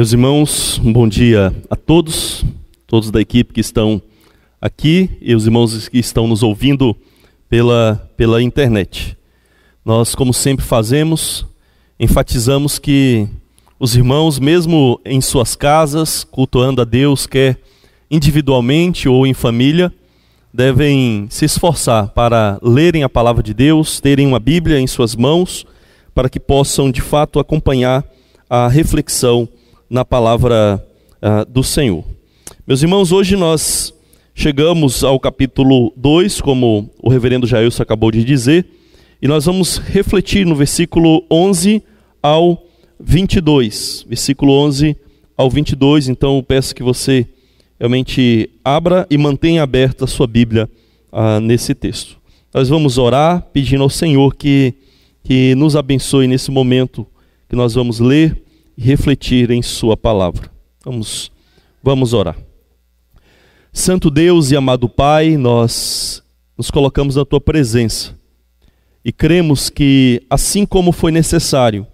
Meus irmãos, um bom dia a todos, todos da equipe que estão aqui e os irmãos que estão nos ouvindo pela, pela internet. Nós, como sempre fazemos, enfatizamos que os irmãos, mesmo em suas casas, cultuando a Deus, quer individualmente ou em família, devem se esforçar para lerem a palavra de Deus, terem uma Bíblia em suas mãos, para que possam de fato acompanhar a reflexão na palavra uh, do Senhor. Meus irmãos, hoje nós chegamos ao capítulo 2, como o reverendo Jailson acabou de dizer, e nós vamos refletir no versículo 11 ao 22. Versículo 11 ao 22, então eu peço que você realmente abra e mantenha aberta a sua Bíblia ah, nesse texto. Nós vamos orar pedindo ao Senhor que, que nos abençoe nesse momento que nós vamos ler e refletir em Sua palavra. Vamos, vamos orar. Santo Deus e amado Pai, nós nos colocamos na Tua presença e cremos que, assim como foi necessário,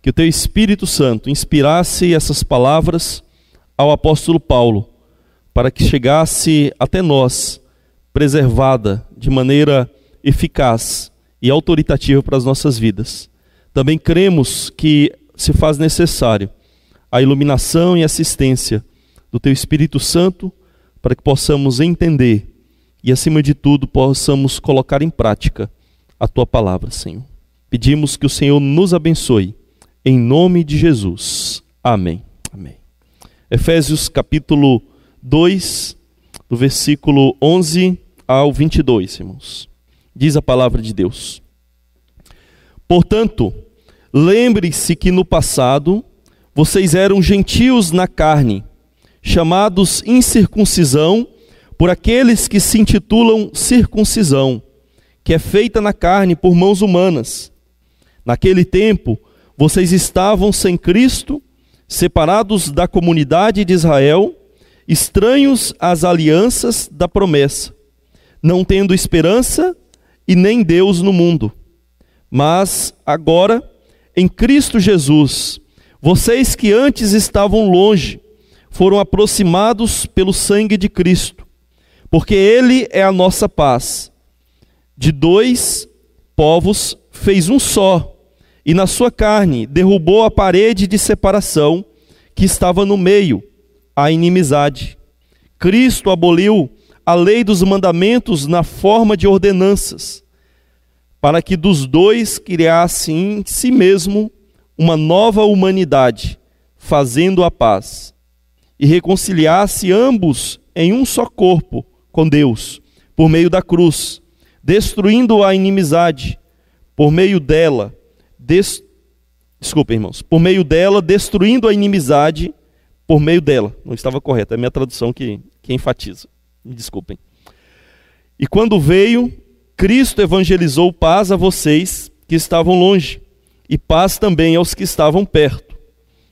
que o Teu Espírito Santo inspirasse essas palavras ao apóstolo Paulo para que chegasse até nós, preservada de maneira eficaz e autoritativa para as nossas vidas. Também cremos que se faz necessário a iluminação e assistência do Teu Espírito Santo para que possamos entender e, acima de tudo, possamos colocar em prática a Tua palavra, Senhor. Pedimos que o Senhor nos abençoe, em nome de Jesus. Amém. Amém. Efésios capítulo 2, do versículo 11 ao 22, irmãos. Diz a palavra de Deus. Portanto, lembre-se que no passado vocês eram gentios na carne, chamados incircuncisão por aqueles que se intitulam circuncisão, que é feita na carne por mãos humanas. Naquele tempo, vocês estavam sem Cristo, separados da comunidade de Israel estranhos às alianças da promessa, não tendo esperança e nem Deus no mundo. Mas agora, em Cristo Jesus, vocês que antes estavam longe, foram aproximados pelo sangue de Cristo, porque Ele é a nossa paz. De dois povos fez um só, e na sua carne derrubou a parede de separação que estava no meio a inimizade. Cristo aboliu a lei dos mandamentos na forma de ordenanças, para que dos dois criasse em si mesmo uma nova humanidade, fazendo a paz, e reconciliasse ambos em um só corpo com Deus, por meio da cruz, destruindo a inimizade, por meio dela, des... desculpa, irmãos, por meio dela, destruindo a inimizade por meio dela. Não estava correto, é a minha tradução que, que enfatiza. Me desculpem. E quando veio, Cristo evangelizou paz a vocês que estavam longe, e paz também aos que estavam perto.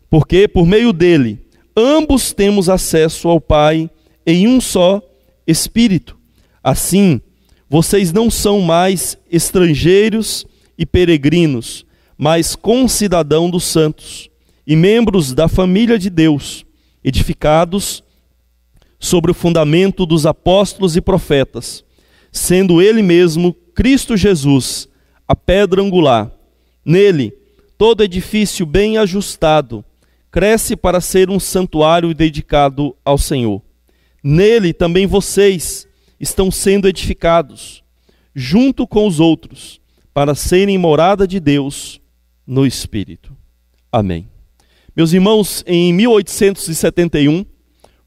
Porque por meio dele, ambos temos acesso ao Pai em um só Espírito. Assim, vocês não são mais estrangeiros e peregrinos, mas concidadão dos santos e membros da família de Deus, edificados sobre o fundamento dos apóstolos e profetas, sendo Ele mesmo, Cristo Jesus, a pedra angular. Nele, todo edifício bem ajustado cresce para ser um santuário dedicado ao Senhor. Nele também vocês estão sendo edificados, junto com os outros, para serem morada de Deus no Espírito. Amém. Meus irmãos, em 1871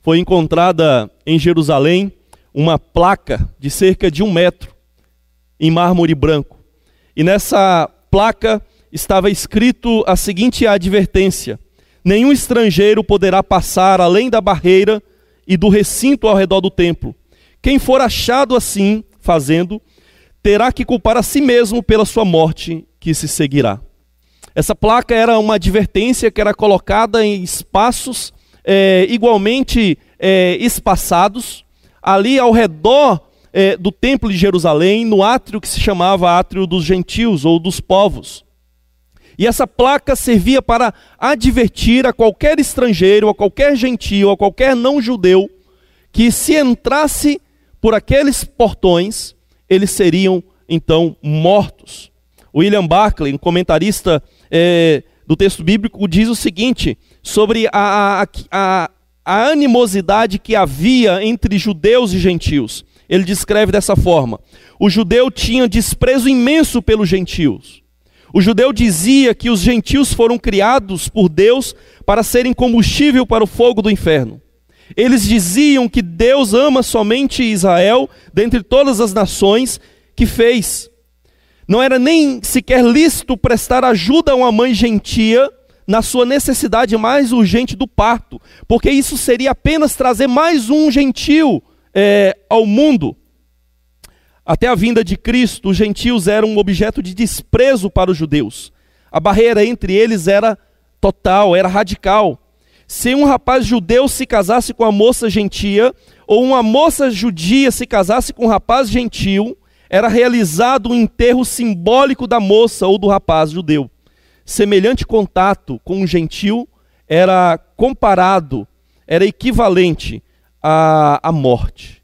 foi encontrada em Jerusalém uma placa de cerca de um metro em mármore branco. E nessa placa estava escrito a seguinte advertência: Nenhum estrangeiro poderá passar além da barreira e do recinto ao redor do templo. Quem for achado assim, fazendo, terá que culpar a si mesmo pela sua morte que se seguirá. Essa placa era uma advertência que era colocada em espaços é, igualmente é, espaçados, ali ao redor é, do Templo de Jerusalém, no átrio que se chamava Átrio dos Gentios ou dos Povos. E essa placa servia para advertir a qualquer estrangeiro, a qualquer gentio, a qualquer não judeu, que se entrasse por aqueles portões, eles seriam então mortos. William Barclay, um comentarista é, do texto bíblico, diz o seguinte sobre a, a, a, a animosidade que havia entre judeus e gentios. Ele descreve dessa forma: o judeu tinha desprezo imenso pelos gentios. O judeu dizia que os gentios foram criados por Deus para serem combustível para o fogo do inferno. Eles diziam que Deus ama somente Israel dentre todas as nações que fez. Não era nem sequer lícito prestar ajuda a uma mãe gentia na sua necessidade mais urgente do parto, porque isso seria apenas trazer mais um gentil é, ao mundo. Até a vinda de Cristo, os gentios eram um objeto de desprezo para os judeus. A barreira entre eles era total, era radical. Se um rapaz judeu se casasse com uma moça gentia, ou uma moça judia se casasse com um rapaz gentil, era realizado um enterro simbólico da moça ou do rapaz judeu. Semelhante contato com um gentil era comparado, era equivalente à, à morte.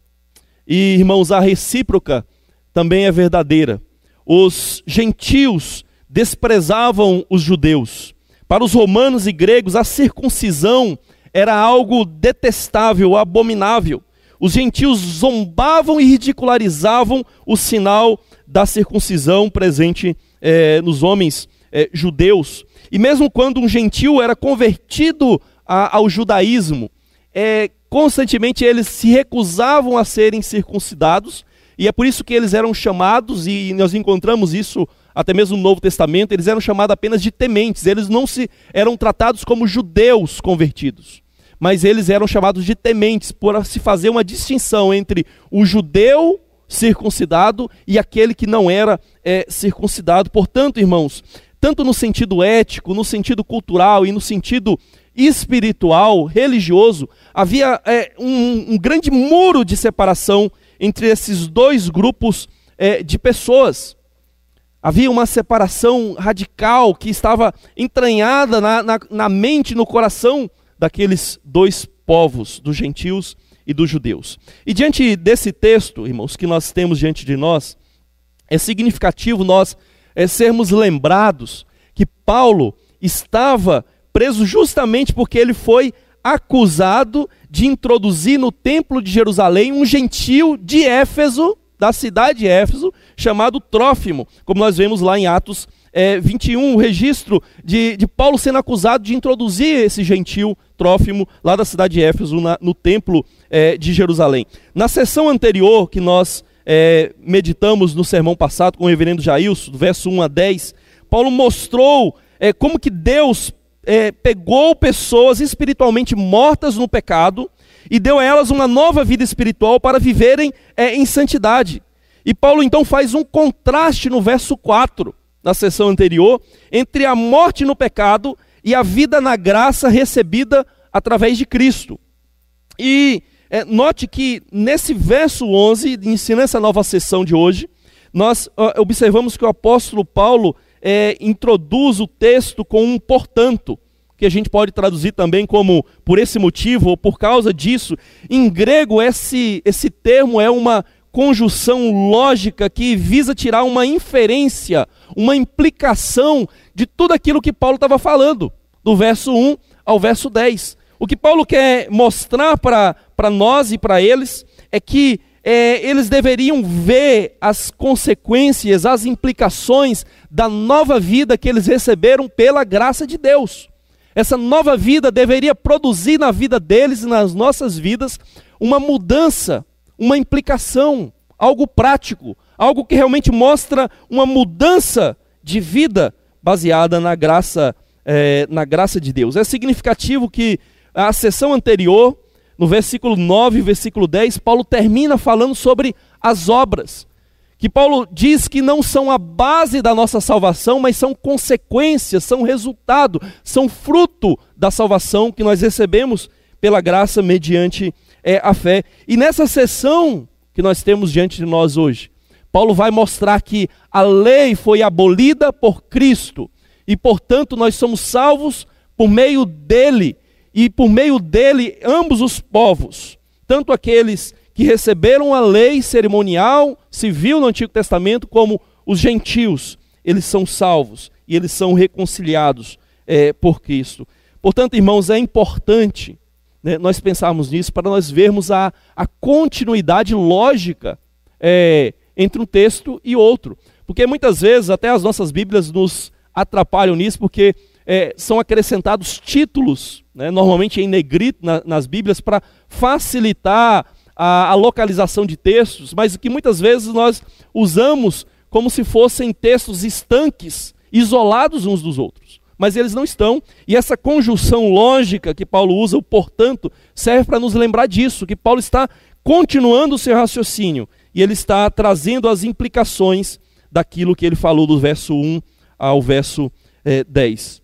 E, irmãos, a recíproca também é verdadeira. Os gentios desprezavam os judeus. Para os romanos e gregos, a circuncisão era algo detestável, abominável. Os gentios zombavam e ridicularizavam o sinal da circuncisão presente eh, nos homens eh, judeus. E mesmo quando um gentio era convertido a, ao judaísmo, eh, constantemente eles se recusavam a serem circuncidados, e é por isso que eles eram chamados, e nós encontramos isso até mesmo no Novo Testamento, eles eram chamados apenas de tementes, eles não se eram tratados como judeus convertidos, mas eles eram chamados de tementes por se fazer uma distinção entre o judeu circuncidado e aquele que não era é, circuncidado. Portanto, irmãos, tanto no sentido ético, no sentido cultural e no sentido espiritual, religioso, havia é, um, um, grande muro de separação entre esses dois grupos é, de pessoas. Havia uma separação radical que estava entranhada na, na, na mente, no coração daqueles dois povos, dos gentios e dos judeus. E diante desse texto, irmãos, que nós temos diante de nós, é significativo nós é, sermos lembrados que Paulo estava preso justamente porque ele foi acusado de introduzir no templo de Jerusalém um gentil de Éfeso da cidade de Éfeso, chamado Trófimo, como nós vemos lá em Atos é, 21, o registro de, de Paulo sendo acusado de introduzir esse gentil Trófimo lá da cidade de Éfeso, na, no templo é, de Jerusalém. Na sessão anterior, que nós é, meditamos no sermão passado com o reverendo Jailson, verso 1 a 10, Paulo mostrou é, como que Deus é, pegou pessoas espiritualmente mortas no pecado e deu a elas uma nova vida espiritual para viverem é, em santidade. E Paulo então faz um contraste no verso 4, na sessão anterior, entre a morte no pecado e a vida na graça recebida através de Cristo. E é, note que nesse verso 11, ensina essa nova sessão de hoje, nós observamos que o apóstolo Paulo é, introduz o texto com um portanto que a gente pode traduzir também como por esse motivo ou por causa disso. Em grego, esse, esse termo é uma conjunção lógica que visa tirar uma inferência, uma implicação de tudo aquilo que Paulo estava falando, do verso 1 ao verso 10. O que Paulo quer mostrar para nós e para eles é que é, eles deveriam ver as consequências, as implicações da nova vida que eles receberam pela graça de Deus. Essa nova vida deveria produzir na vida deles e nas nossas vidas uma mudança, uma implicação, algo prático, algo que realmente mostra uma mudança de vida baseada na graça, é, na graça de Deus. É significativo que a sessão anterior, no versículo 9 e versículo 10, Paulo termina falando sobre as obras que Paulo diz que não são a base da nossa salvação, mas são consequências, são resultado, são fruto da salvação que nós recebemos pela graça mediante é, a fé. E nessa sessão que nós temos diante de nós hoje, Paulo vai mostrar que a lei foi abolida por Cristo e portanto nós somos salvos por meio dele e por meio dele ambos os povos, tanto aqueles que receberam a lei cerimonial civil no Antigo Testamento, como os gentios, eles são salvos e eles são reconciliados é, por Cristo. Portanto, irmãos, é importante né, nós pensarmos nisso para nós vermos a, a continuidade lógica é, entre um texto e outro. Porque muitas vezes até as nossas Bíblias nos atrapalham nisso, porque é, são acrescentados títulos, né, normalmente em negrito na, nas Bíblias, para facilitar a, a, localização de textos, mas que muitas vezes nós usamos como se fossem textos estanques, isolados uns dos outros. Mas eles não estão, e essa conjunção lógica que Paulo usa, o portanto, serve para nos lembrar disso, que Paulo está continuando o seu raciocínio, e ele está trazendo as implicações daquilo que ele falou do verso 1 ao verso é, 10.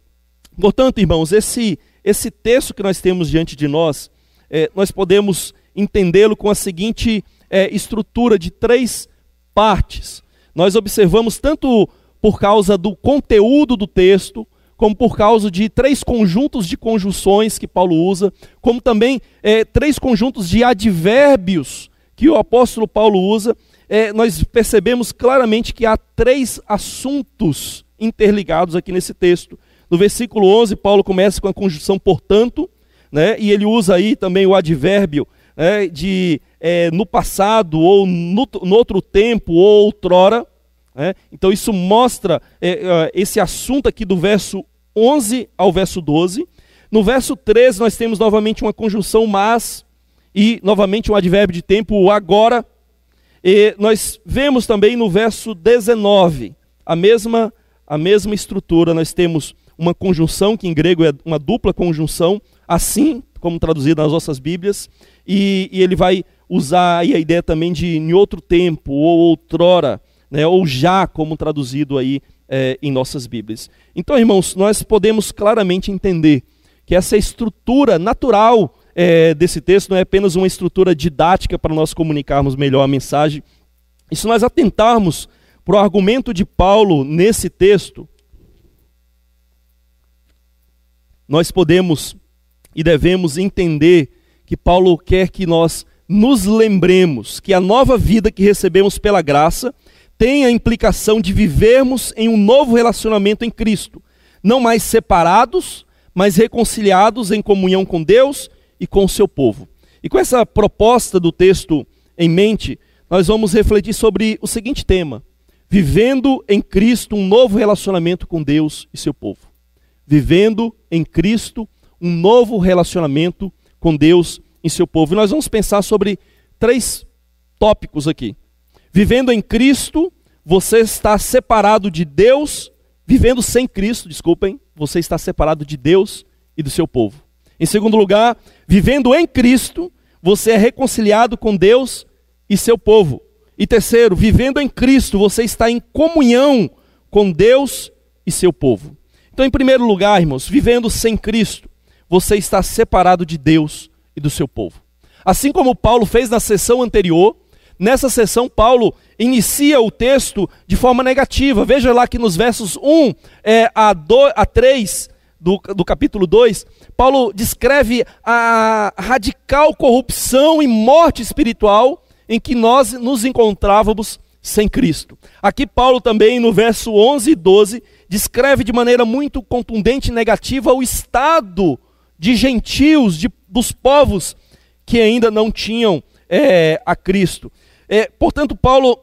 Portanto, irmãos, esse, esse texto que nós temos diante de nós, é, nós podemos entendê-lo com a seguinte é, estrutura de três partes. Nós observamos tanto por causa do conteúdo do texto, como por causa de três conjuntos de conjunções que Paulo usa, como também é, três conjuntos de advérbios que o apóstolo Paulo usa, é, nós percebemos claramente que há três assuntos interligados aqui nesse texto. No versículo 11, Paulo começa com a conjunção portanto, né, e ele usa aí também o advérbio né, de é, no passado, ou no, no, outro tempo, ou outrora. Né? Então isso mostra é, é esse assunto aqui do verso 11 ao verso 12. No verso 13, nós temos novamente uma conjunção mas, e novamente um advérbio de tempo, agora. E nós vemos também no verso 19 a mesma, a mesma estrutura. Nós temos uma conjunção, que em grego é uma dupla conjunção, assim como traduzido nas nossas Bíblias, e, e ele vai usar a ideia também de em outro tempo, ou outrora, né, ou já, como traduzido aí é, em nossas Bíblias. Então, irmãos, nós podemos claramente entender que essa estrutura natural é, desse texto não é apenas uma estrutura didática para nós comunicarmos melhor a mensagem. E se nós atentarmos para o argumento de Paulo nesse texto, nós podemos e devemos entender que Paulo quer que nós nos lembremos que a nova vida que recebemos pela graça tem a implicação de vivermos em um novo relacionamento em Cristo, não mais separados, mas reconciliados em comunhão com Deus e com o seu povo. E com essa proposta do texto em mente, nós vamos refletir sobre o seguinte tema: vivendo em Cristo um novo relacionamento com Deus e seu povo vivendo em Cristo um novo relacionamento com Deus e seu povo. E nós vamos pensar sobre três tópicos aqui. Vivendo em Cristo, você está separado de Deus, vivendo sem Cristo, desculpem, você está separado de Deus e do seu povo. Em segundo lugar, vivendo em Cristo, você é reconciliado com Deus e seu povo. E terceiro, vivendo em Cristo, você está em comunhão com Deus e seu povo. Então, em primeiro lugar, irmãos, vivendo sem Cristo, você está separado de Deus e do seu povo. Assim como Paulo fez na sessão anterior, nessa sessão Paulo inicia o texto de forma negativa. Veja lá que nos versos 1 é, a, do, a 3 do, do capítulo 2, Paulo descreve a radical corrupção e morte espiritual em que nós nos encontrávamos sem Cristo. Aqui Paulo também no verso 11 e 12 descreve de maneira muito contundente e negativa o estado de gentios, de, dos povos que ainda não tinham é, a Cristo. É, portanto, Paulo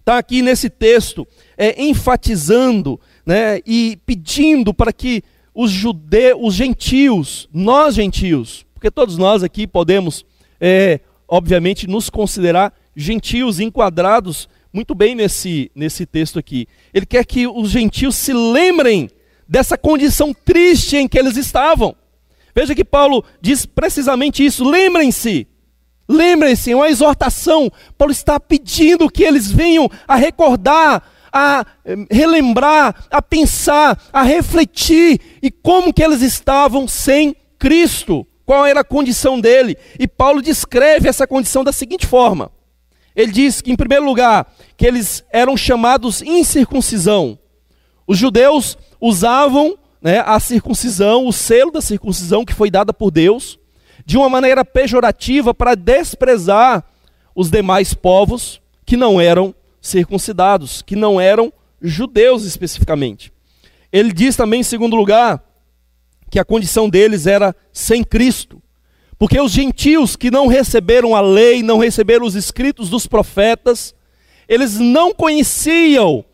está aqui nesse texto é, enfatizando né, e pedindo para que os judeus, os gentios, nós gentios, porque todos nós aqui podemos, é, obviamente, nos considerar gentios enquadrados muito bem nesse, nesse texto aqui. Ele quer que os gentios se lembrem dessa condição triste em que eles estavam. Veja que Paulo diz precisamente isso: lembrem-se, lembrem-se, é uma exortação. Paulo está pedindo que eles venham a recordar, a eh, relembrar, a pensar, a refletir e como que eles estavam sem Cristo, qual era a condição dele. E Paulo descreve essa condição da seguinte forma: ele diz que, em primeiro lugar, que eles eram chamados incircuncisão, Os judeus usavam né, a circuncisão, o selo da circuncisão que foi dada por Deus, de uma maneira pejorativa para desprezar os demais povos que não eram circuncidados, que não eram judeus especificamente. Ele diz também, em segundo lugar, que a condição deles era sem Cristo. Porque os gentios que não receberam a lei, não receberam os escritos dos profetas, eles não conheciam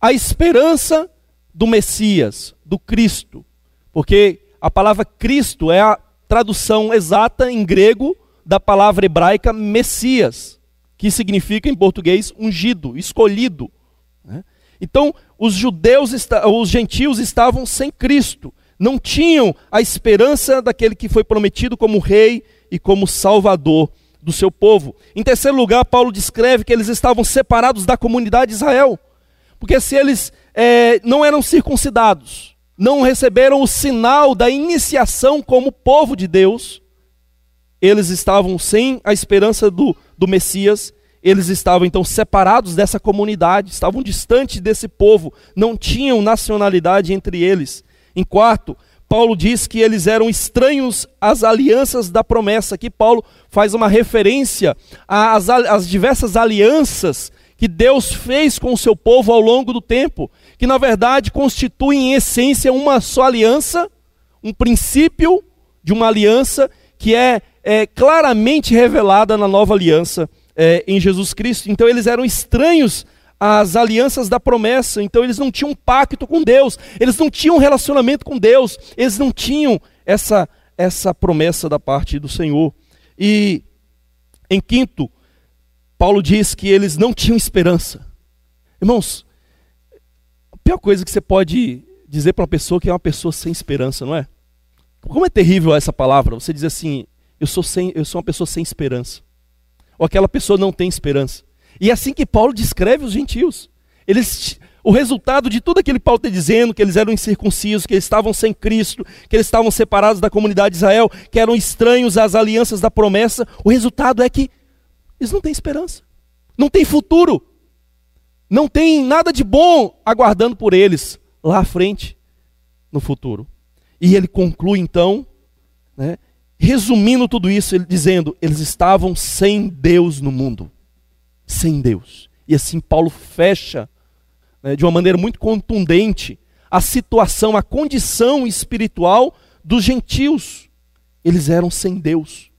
a esperança do Messias, do Cristo. Porque a palavra Cristo é a tradução exata em grego da palavra hebraica Messias, que significa em português ungido, escolhido. Né? Então, os judeus, os gentios estavam sem Cristo, não tinham a esperança daquele que foi prometido como rei e como salvador do seu povo. Em terceiro lugar, Paulo descreve que eles estavam separados da comunidade de Israel, porque se eles é, não eram circuncidados, não receberam o sinal da iniciação como povo de Deus, eles estavam sem a esperança do, do Messias, eles estavam então separados dessa comunidade, estavam distantes desse povo, não tinham nacionalidade entre eles. Em quarto, Paulo diz que eles eram estranhos às alianças da promessa. Aqui Paulo faz uma referência às, às diversas alianças que Deus fez com o seu povo ao longo do tempo, que na verdade constituem em essência uma só aliança, um princípio de uma aliança que é, é claramente revelada na nova aliança é, em Jesus Cristo. Então eles eram estranhos às alianças da promessa, então eles não tinham um pacto com Deus, eles não tinham um relacionamento com Deus, eles não tinham essa, essa promessa da parte do Senhor. E em quinto, Paulo diz que eles não tinham esperança. Irmãos, a pior coisa que você pode dizer para uma pessoa que é uma pessoa sem esperança, não é? Como é terrível essa palavra, você diz assim, eu sou, sem, eu sou uma pessoa sem esperança. Ou aquela pessoa não tem esperança. E é assim que Paulo descreve os gentios. Eles, o resultado de tudo aquilo que Paulo está dizendo, que eles eram incircuncisos, que eles estavam sem Cristo, que eles estavam separados da comunidade de Israel, que eram estranhos às alianças da promessa, o resultado é que eles não têm esperança. Não tem futuro. Não tem nada de bom aguardando por eles lá à frente, no futuro. E ele conclui então, né, resumindo tudo isso, ele dizendo: eles estavam sem Deus no mundo. Sem Deus. E assim Paulo fecha né, de uma maneira muito contundente a situação, a condição espiritual dos gentios. Eles eram sem Deus.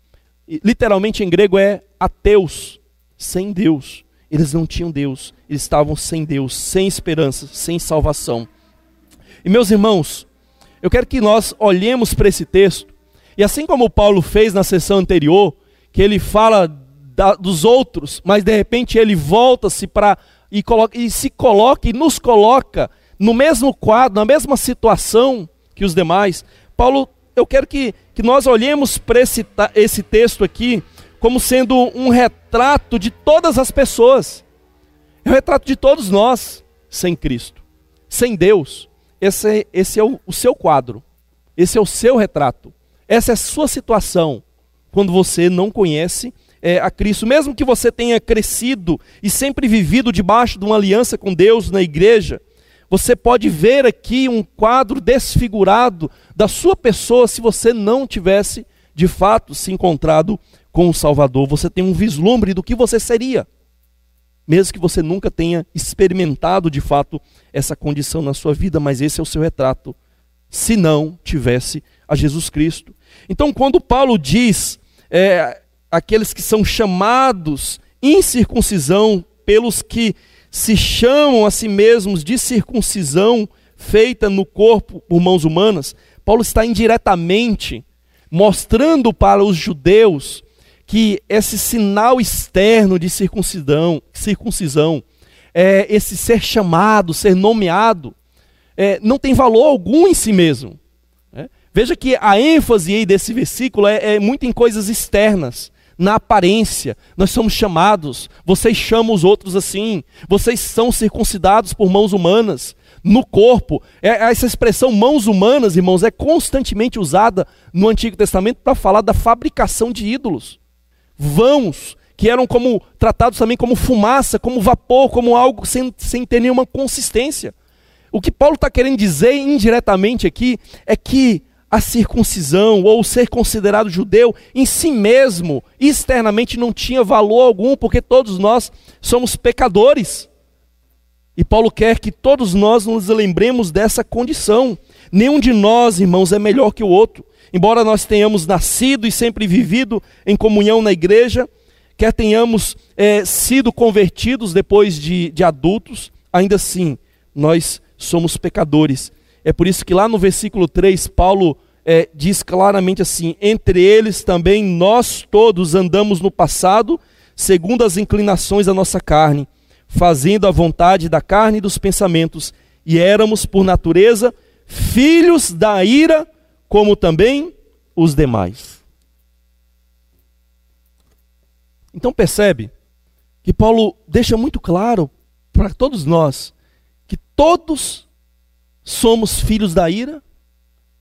E, literalmente em grego é ateus, sem Deus. Eles não tinham Deus, eles estavam sem Deus, sem esperança, sem salvação. E meus irmãos, eu quero que nós olhemos para esse texto, e assim como Paulo fez na sessão anterior, que ele fala da, dos outros, mas de repente ele volta-se para e, e se coloca e nos coloca no mesmo quadro, na mesma situação que os demais. Paulo, eu quero que, que nós olhemos para esse, esse texto aqui como sendo um retrato de todas as pessoas. É um retrato de todos nós sem Cristo, sem Deus. Esse, é, esse é o, o seu quadro, esse é o seu retrato, essa é a sua situação quando você não conhece é, a Cristo. Mesmo que você tenha crescido e sempre vivido debaixo de uma aliança com Deus na igreja, você pode ver aqui um quadro desfigurado da sua pessoa se você não tivesse de fato se encontrado com o Salvador, você tem um vislumbre do que você seria, mesmo que você nunca tenha experimentado de fato essa condição na sua vida, mas esse é o seu retrato, se não tivesse a Jesus Cristo. Então, quando Paulo diz é, aqueles que são chamados em circuncisão pelos que se chamam a si mesmos de circuncisão feita no corpo por mãos humanas, Paulo está indiretamente mostrando para os judeus que esse sinal externo de circuncisão, circuncisão é, esse ser chamado, ser nomeado, é, não tem valor algum em si mesmo. Né? Veja que a ênfase aí desse versículo é, é muito em coisas externas, na aparência. Nós somos chamados, vocês chamam os outros assim, vocês são circuncidados por mãos humanas, no corpo. É, essa expressão mãos humanas, irmãos, é constantemente usada no Antigo Testamento para falar da fabricação de ídolos vãos, que eram como tratados também como fumaça, como vapor, como algo sem, sem ter nenhuma consistência. O que Paulo está querendo dizer indiretamente aqui é que a circuncisão ou ser considerado judeu em si mesmo, externamente, não tinha valor algum, porque todos nós somos pecadores. E Paulo quer que todos nós nos lembremos dessa condição. Nenhum de nós, irmãos, é melhor que o outro. Embora nós tenhamos nascido e sempre vivido em comunhão na igreja, quer tenhamos é, sido convertidos depois de, de adultos, ainda assim, nós somos pecadores. É por isso que lá no versículo 3, Paulo é, diz claramente assim: Entre eles também nós todos andamos no passado, segundo as inclinações da nossa carne, fazendo a vontade da carne e dos pensamentos, e éramos, por natureza, filhos da ira, como também os demais. Então percebe que Paulo deixa muito claro para todos nós que todos somos filhos da ira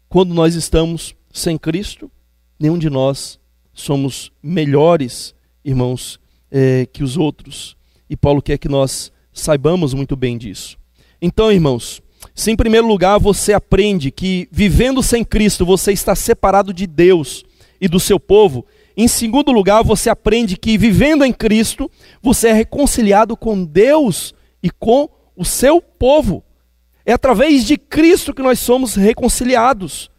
quando nós estamos sem Cristo. Nenhum de nós somos melhores, irmãos, é, que os outros. E Paulo quer que nós saibamos muito bem disso. Então, irmãos, se em primeiro lugar você aprende que vivendo sem Cristo você está separado de Deus e do seu povo, em segundo lugar você aprende que vivendo em Cristo você é reconciliado com Deus e com o seu povo. É através de Cristo que nós somos reconciliados.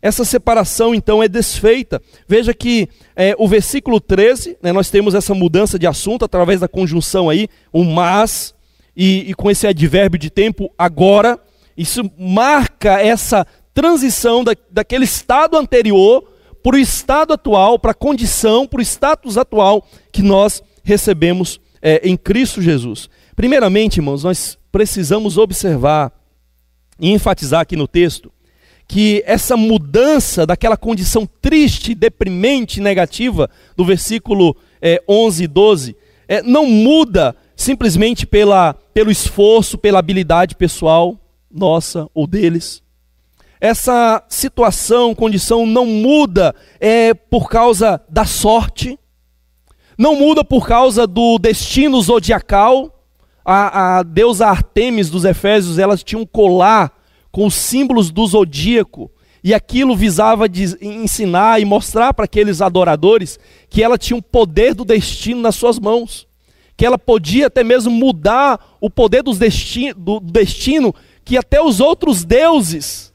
Essa separação então é desfeita. Veja que é, o versículo 13, né, nós temos essa mudança de assunto através da conjunção aí, o mas, e, e com esse advérbio de tempo agora. Isso marca essa transição da, daquele estado anterior para o estado atual, para a condição, para o status atual que nós recebemos é, em Cristo Jesus. Primeiramente, irmãos, nós precisamos observar e enfatizar aqui no texto que essa mudança daquela condição triste, deprimente, negativa, do versículo é, 11 e 12, é, não muda simplesmente pela, pelo esforço, pela habilidade pessoal nossa ou deles. Essa situação, condição não muda é, por causa da sorte, não muda por causa do destino zodiacal. A, a deusa Artemis dos Efésios, ela tinha um colar com os símbolos do zodíaco, e aquilo visava ensinar e mostrar para aqueles adoradores que ela tinha um poder do destino nas suas mãos, que ela podia até mesmo mudar o poder do destino que até os outros deuses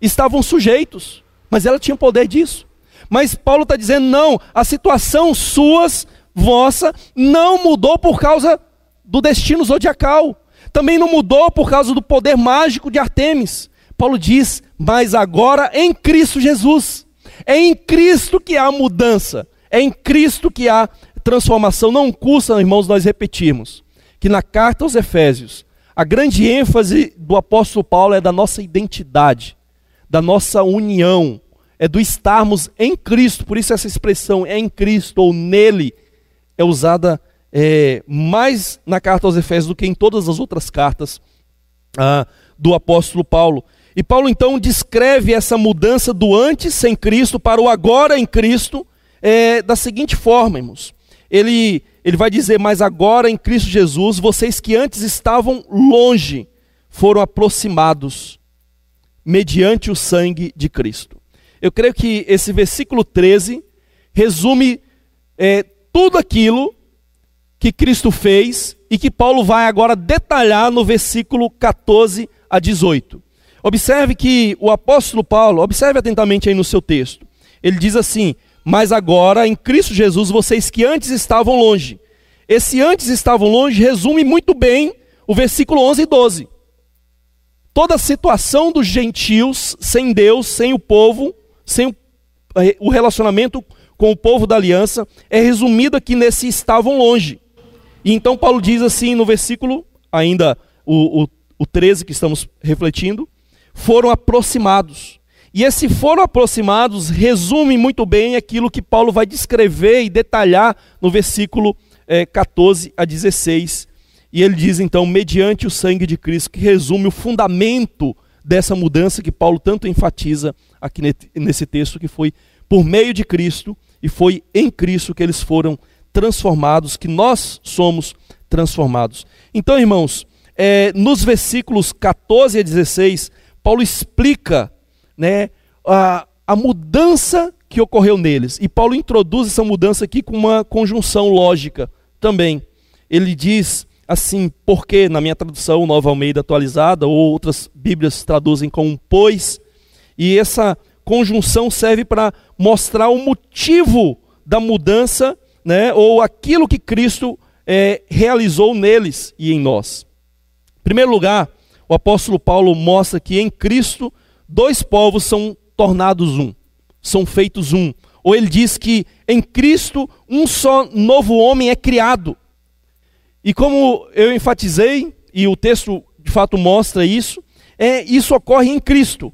estavam sujeitos, mas ela tinha poder disso. Mas Paulo está dizendo: não, a situação suas, vossa, não mudou por causa do destino zodiacal, também não mudou por causa do poder mágico de Artemis. Paulo diz: mas agora em Cristo Jesus. É em Cristo que há mudança, é em Cristo que há transformação. Não custa, irmãos, nós repetirmos que na carta aos Efésios, a grande ênfase do apóstolo Paulo é da nossa identidade, da nossa união, é do estarmos em Cristo. Por isso essa expressão é em Cristo ou nele é usada é, mais na carta aos Efésios do que em todas as outras cartas ah, do apóstolo Paulo. E Paulo então descreve essa mudança do antes sem Cristo para o agora em Cristo é, da seguinte forma, irmãos. Ele ele vai dizer: Mas agora em Cristo Jesus, vocês que antes estavam longe, foram aproximados mediante o sangue de Cristo. Eu creio que esse versículo 13 resume é, tudo aquilo que Cristo fez e que Paulo vai agora detalhar no versículo 14 a 18. Observe que o apóstolo Paulo, observe atentamente aí no seu texto. Ele diz assim: mas agora em Cristo Jesus, vocês que antes estavam longe. Esse antes estavam longe resume muito bem o versículo 11 e 12. Toda a situação dos gentios sem Deus, sem o povo, sem o relacionamento com o povo da aliança, é resumido aqui nesse estavam longe. E então Paulo diz assim no versículo, ainda o, o, o 13 que estamos refletindo, foram aproximados. E esse foram aproximados resume muito bem aquilo que Paulo vai descrever e detalhar no versículo é, 14 a 16. E ele diz então, mediante o sangue de Cristo, que resume o fundamento dessa mudança que Paulo tanto enfatiza aqui nesse texto, que foi por meio de Cristo e foi em Cristo que eles foram transformados, que nós somos transformados. Então, irmãos, é, nos versículos 14 a 16, Paulo explica né, a, a mudança que ocorreu neles. E Paulo introduz essa mudança aqui com uma conjunção lógica também. Ele diz assim, porque, na minha tradução, Nova Almeida atualizada, ou outras Bíblias traduzem como pois, e essa conjunção serve para mostrar o motivo da mudança, né, ou aquilo que Cristo é, realizou neles e em nós. Em primeiro lugar, o apóstolo Paulo mostra que em Cristo dois povos são tornados um, são feitos um. Ou ele diz que em Cristo um só novo homem é criado. E como eu enfatizei, e o texto de fato mostra isso, é isso ocorre em Cristo.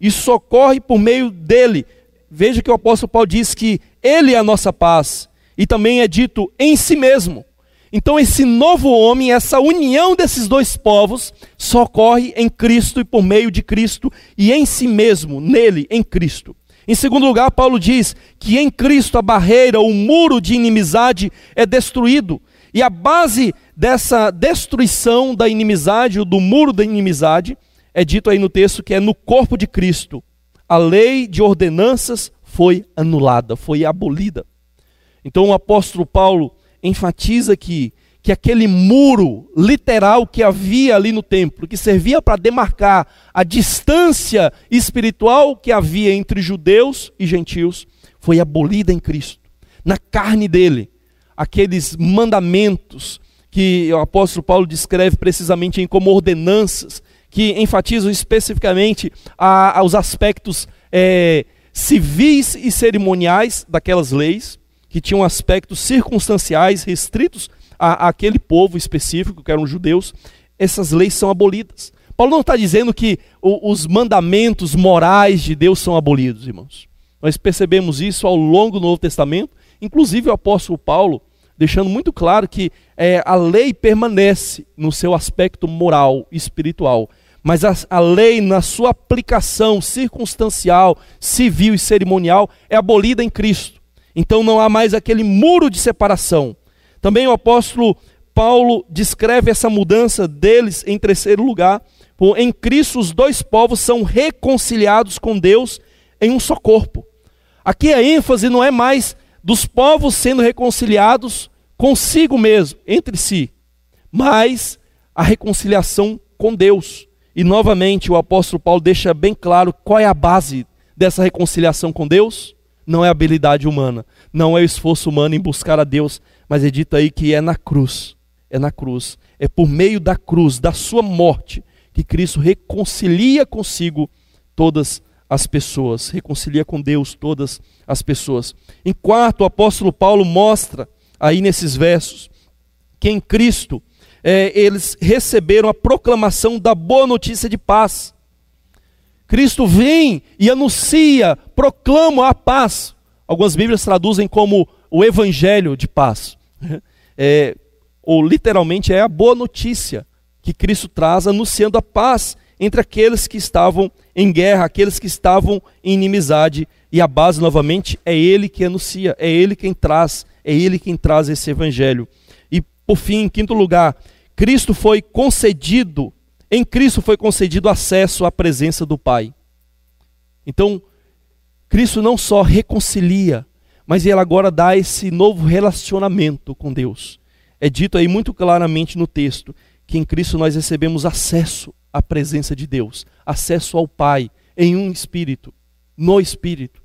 Isso ocorre por meio dele. Veja que o apóstolo Paulo diz que ele é a nossa paz, e também é dito em si mesmo. Então, esse novo homem, essa união desses dois povos, só ocorre em Cristo e por meio de Cristo e em si mesmo, nele, em Cristo. Em segundo lugar, Paulo diz que em Cristo a barreira, o muro de inimizade é destruído. E a base dessa destruição da inimizade, ou do muro da inimizade, é dito aí no texto que é no corpo de Cristo. A lei de ordenanças foi anulada, foi abolida. Então o apóstolo Paulo enfatiza aqui que aquele muro literal que havia ali no templo, que servia para demarcar a distância espiritual que havia entre judeus e gentios, foi abolida em Cristo. Na carne dele, aqueles mandamentos que o apóstolo Paulo descreve precisamente como ordenanças, que enfatizam especificamente a, aos aspectos é, civis e cerimoniais daquelas leis, que tinham aspectos circunstanciais restritos a, aquele povo específico, que eram judeus, essas leis são abolidas. Paulo não está dizendo que os mandamentos morais de Deus são abolidos, irmãos. Nós percebemos isso ao longo do Novo Testamento, inclusive o apóstolo Paulo, deixando muito claro que é, a lei permanece no seu aspecto moral e espiritual, mas a, a lei, na sua aplicação circunstancial, civil e cerimonial, é abolida em Cristo. Então não há mais aquele muro de separação também o apóstolo Paulo descreve essa mudança deles em terceiro lugar. Em Cristo, os dois povos são reconciliados com Deus em um só corpo. Aqui a ênfase não é mais dos povos sendo reconciliados consigo mesmo, entre si, mas a reconciliação com Deus. E novamente o apóstolo Paulo deixa bem claro qual é a base dessa reconciliação com Deus: não é habilidade humana, não é esforço humano em buscar a Deus, mas é dito aí que é na cruz. É na cruz. É por meio da cruz, da sua morte, que Cristo reconcilia consigo todas as pessoas, reconcilia com Deus todas as pessoas. Em quarto, o apóstolo Paulo mostra aí nesses versos que em Cristo é, eles receberam a proclamação da boa notícia de paz. Cristo vem e anuncia, proclama a paz. Algumas Bíblias traduzem como o evangelho de paz é, ou literalmente é a boa notícia que Cristo traz anunciando a paz entre aqueles que estavam em guerra, aqueles que estavam em inimizade, e a base novamente é ele que anuncia, é ele quem traz, é ele quem traz esse evangelho. E por fim, em quinto lugar, Cristo foi concedido, em Cristo foi concedido acesso à presença do Pai. Então, Cristo não só reconcilia, mas ele agora dá esse novo relacionamento com Deus. É dito aí muito claramente no texto que em Cristo nós recebemos acesso à presença de Deus, acesso ao Pai em um espírito, no espírito.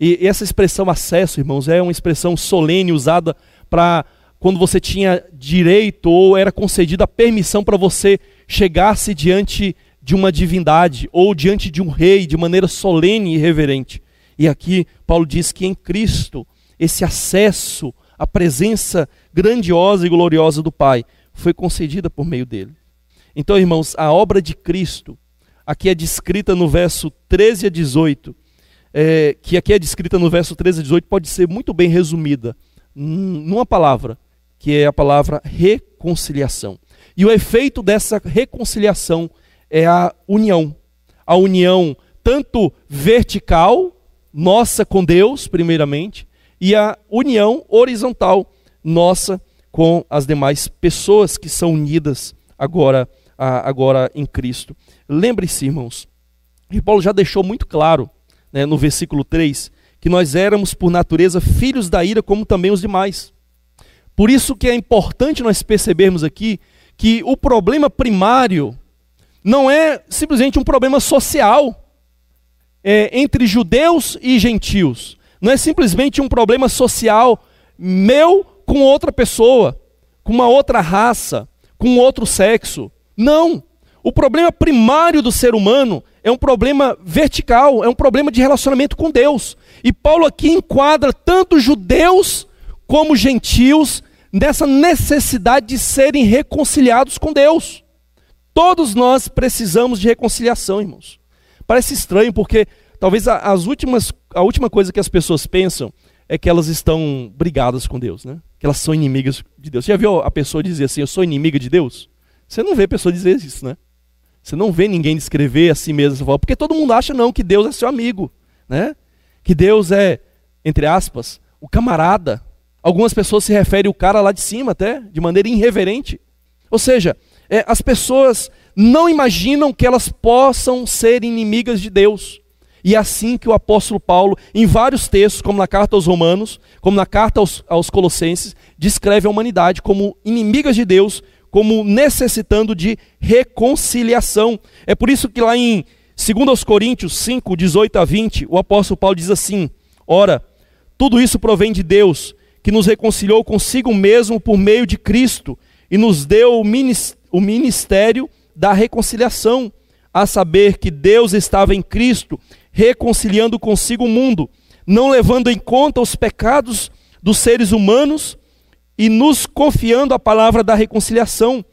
E essa expressão acesso, irmãos, é uma expressão solene usada para quando você tinha direito ou era concedida a permissão para você chegar-se diante de uma divindade ou diante de um rei de maneira solene e reverente. E aqui Paulo diz que em Cristo esse acesso à presença grandiosa e gloriosa do Pai foi concedida por meio dele. Então, irmãos, a obra de Cristo, aqui é descrita no verso 13 a 18, é, que aqui é descrita no verso 13 a 18, pode ser muito bem resumida numa palavra, que é a palavra reconciliação. E o efeito dessa reconciliação é a união. A união tanto vertical, nossa com Deus, primeiramente, e a união horizontal nossa com as demais pessoas que são unidas agora, agora em Cristo. Lembre-se, irmãos, e Paulo já deixou muito claro né, no versículo 3 que nós éramos, por natureza, filhos da ira, como também os demais. Por isso que é importante nós percebermos aqui que o problema primário não é simplesmente um problema social é, entre judeus e gentios. Não é simplesmente um problema social meu com outra pessoa, com uma outra raça, com outro sexo. Não. O problema primário do ser humano é um problema vertical, é um problema de relacionamento com Deus. E Paulo aqui enquadra tanto judeus como gentios nessa necessidade de serem reconciliados com Deus. Todos nós precisamos de reconciliação, irmãos. Parece estranho porque talvez as últimas, a última coisa que as pessoas pensam é que elas estão brigadas com Deus, né? Que elas são inimigas de Deus. Você já viu a pessoa dizer assim, eu sou inimiga de Deus? Você não vê a pessoa dizer isso, né? Você não vê ninguém descrever a si mesmo, porque todo mundo acha não que Deus é seu amigo, né? Que Deus é, entre aspas, o camarada. Algumas pessoas se referem o cara lá de cima até, de maneira irreverente. Ou seja, é, as pessoas não imaginam que elas possam ser inimigas de Deus. E é assim que o apóstolo Paulo, em vários textos, como na carta aos Romanos, como na carta aos, aos Colossenses, descreve a humanidade como inimigas de Deus, como necessitando de reconciliação. É por isso que lá em 2 Coríntios 5, 18 a 20, o apóstolo Paulo diz assim: Ora, tudo isso provém de Deus, que nos reconciliou consigo mesmo por meio de Cristo e nos deu o ministério da reconciliação, a saber que Deus estava em Cristo, reconciliando consigo o mundo, não levando em conta os pecados dos seres humanos e nos confiando a palavra da reconciliação.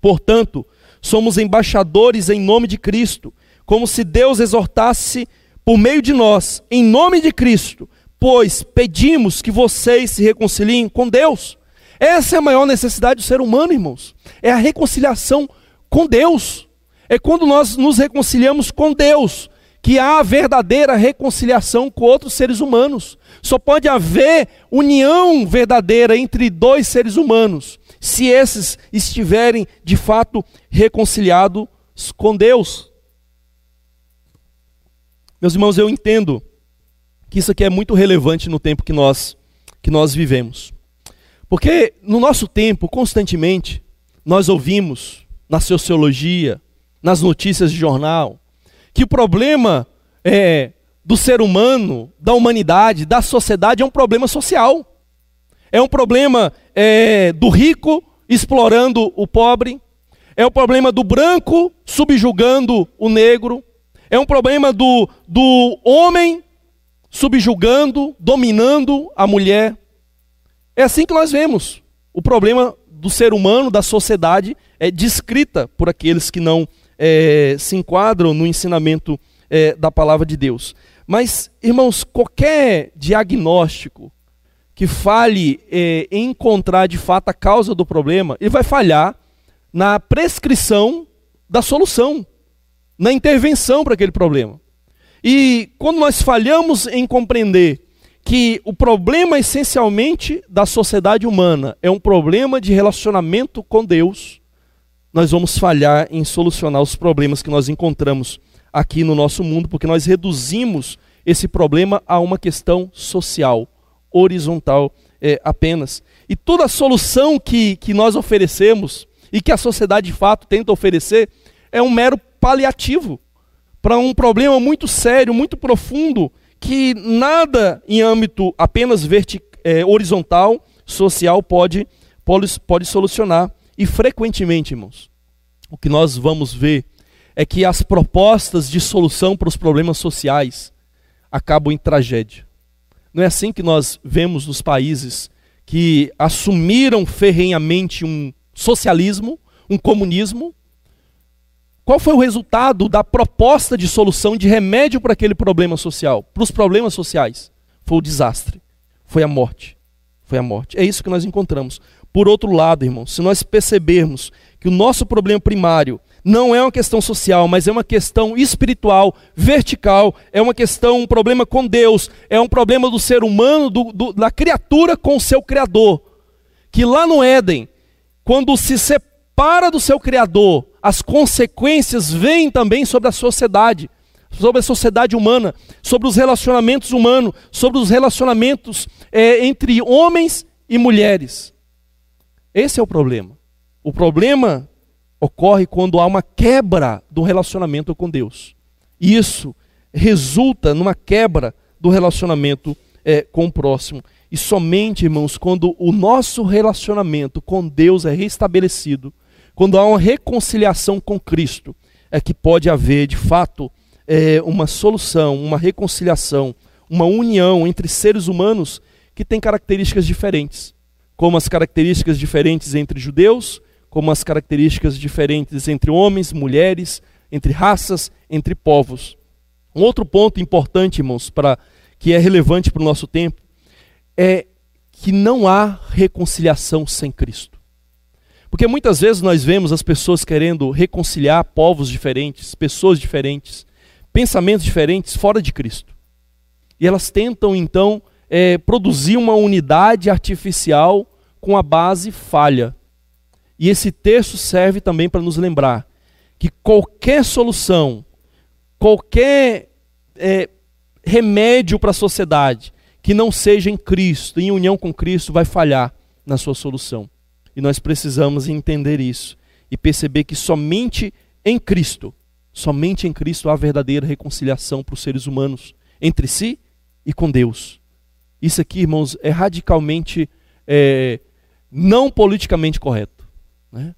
Portanto, somos embaixadores em nome de Cristo, como se Deus exortasse por meio de nós, em nome de Cristo, pois pedimos que vocês se reconciliem com Deus. Essa é a maior necessidade do ser humano, irmãos. É a reconciliação com Deus. É quando nós nos reconciliamos com Deus que há verdadeira reconciliação com outros seres humanos. Só pode haver união verdadeira entre dois seres humanos se esses estiverem de fato reconciliados com Deus. Meus irmãos, eu entendo que isso aqui é muito relevante no tempo que nós que nós vivemos. Porque no nosso tempo, constantemente, nós ouvimos na sociologia, nas notícias de jornal, que o problema é, do ser humano, da humanidade, da sociedade é um problema social. É um problema é, do rico explorando o pobre, é o um problema do branco subjugando o negro, é um problema do, do homem subjugando, dominando a mulher. É assim que nós vemos o problema do ser humano, da sociedade, é descrita por aqueles que não é, se enquadram no ensinamento é, da palavra de Deus. Mas, irmãos, qualquer diagnóstico que fale é, em encontrar de fato a causa do problema, ele vai falhar na prescrição da solução, na intervenção para aquele problema. E quando nós falhamos em compreender que o problema essencialmente da sociedade humana é um problema de relacionamento com Deus, nós vamos falhar em solucionar os problemas que nós encontramos aqui no nosso mundo, porque nós reduzimos esse problema a uma questão social, horizontal é, apenas. E toda solução que, que nós oferecemos e que a sociedade de fato tenta oferecer é um mero paliativo para um problema muito sério, muito profundo que nada em âmbito apenas é, horizontal, social, pode, pode, pode solucionar. E frequentemente, irmãos, o que nós vamos ver é que as propostas de solução para os problemas sociais acabam em tragédia. Não é assim que nós vemos nos países que assumiram ferrenhamente um socialismo, um comunismo, qual foi o resultado da proposta de solução de remédio para aquele problema social, para os problemas sociais? Foi o desastre, foi a morte. Foi a morte. É isso que nós encontramos. Por outro lado, irmãos, se nós percebermos que o nosso problema primário não é uma questão social, mas é uma questão espiritual, vertical, é uma questão, um problema com Deus, é um problema do ser humano, do, do, da criatura com o seu Criador. Que lá no Éden, quando se separa do seu Criador, as consequências vêm também sobre a sociedade, sobre a sociedade humana, sobre os relacionamentos humanos, sobre os relacionamentos é, entre homens e mulheres. Esse é o problema. O problema ocorre quando há uma quebra do relacionamento com Deus. Isso resulta numa quebra do relacionamento é, com o próximo. E somente, irmãos, quando o nosso relacionamento com Deus é restabelecido, quando há uma reconciliação com Cristo, é que pode haver, de fato, é, uma solução, uma reconciliação, uma união entre seres humanos que tem características diferentes, como as características diferentes entre judeus, como as características diferentes entre homens, mulheres, entre raças, entre povos. Um outro ponto importante, irmãos, para que é relevante para o nosso tempo, é que não há reconciliação sem Cristo. Porque muitas vezes nós vemos as pessoas querendo reconciliar povos diferentes, pessoas diferentes, pensamentos diferentes fora de Cristo. E elas tentam então é, produzir uma unidade artificial com a base falha. E esse texto serve também para nos lembrar que qualquer solução, qualquer é, remédio para a sociedade que não seja em Cristo, em união com Cristo, vai falhar na sua solução. E nós precisamos entender isso e perceber que somente em Cristo, somente em Cristo há verdadeira reconciliação para os seres humanos entre si e com Deus. Isso aqui, irmãos, é radicalmente é, não politicamente correto. Né?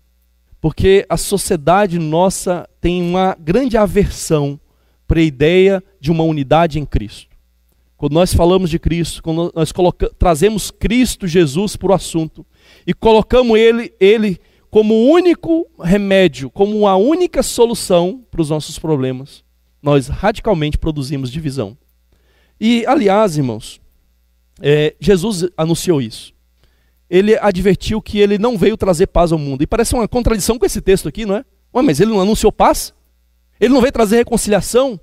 Porque a sociedade nossa tem uma grande aversão para a ideia de uma unidade em Cristo. Quando nós falamos de Cristo, quando nós trazemos Cristo Jesus para o assunto e colocamos ele, ele como o único remédio, como a única solução para os nossos problemas, nós radicalmente produzimos divisão. E, aliás, irmãos, é, Jesus anunciou isso. Ele advertiu que ele não veio trazer paz ao mundo. E parece uma contradição com esse texto aqui, não é? Ué, mas ele não anunciou paz? Ele não veio trazer reconciliação?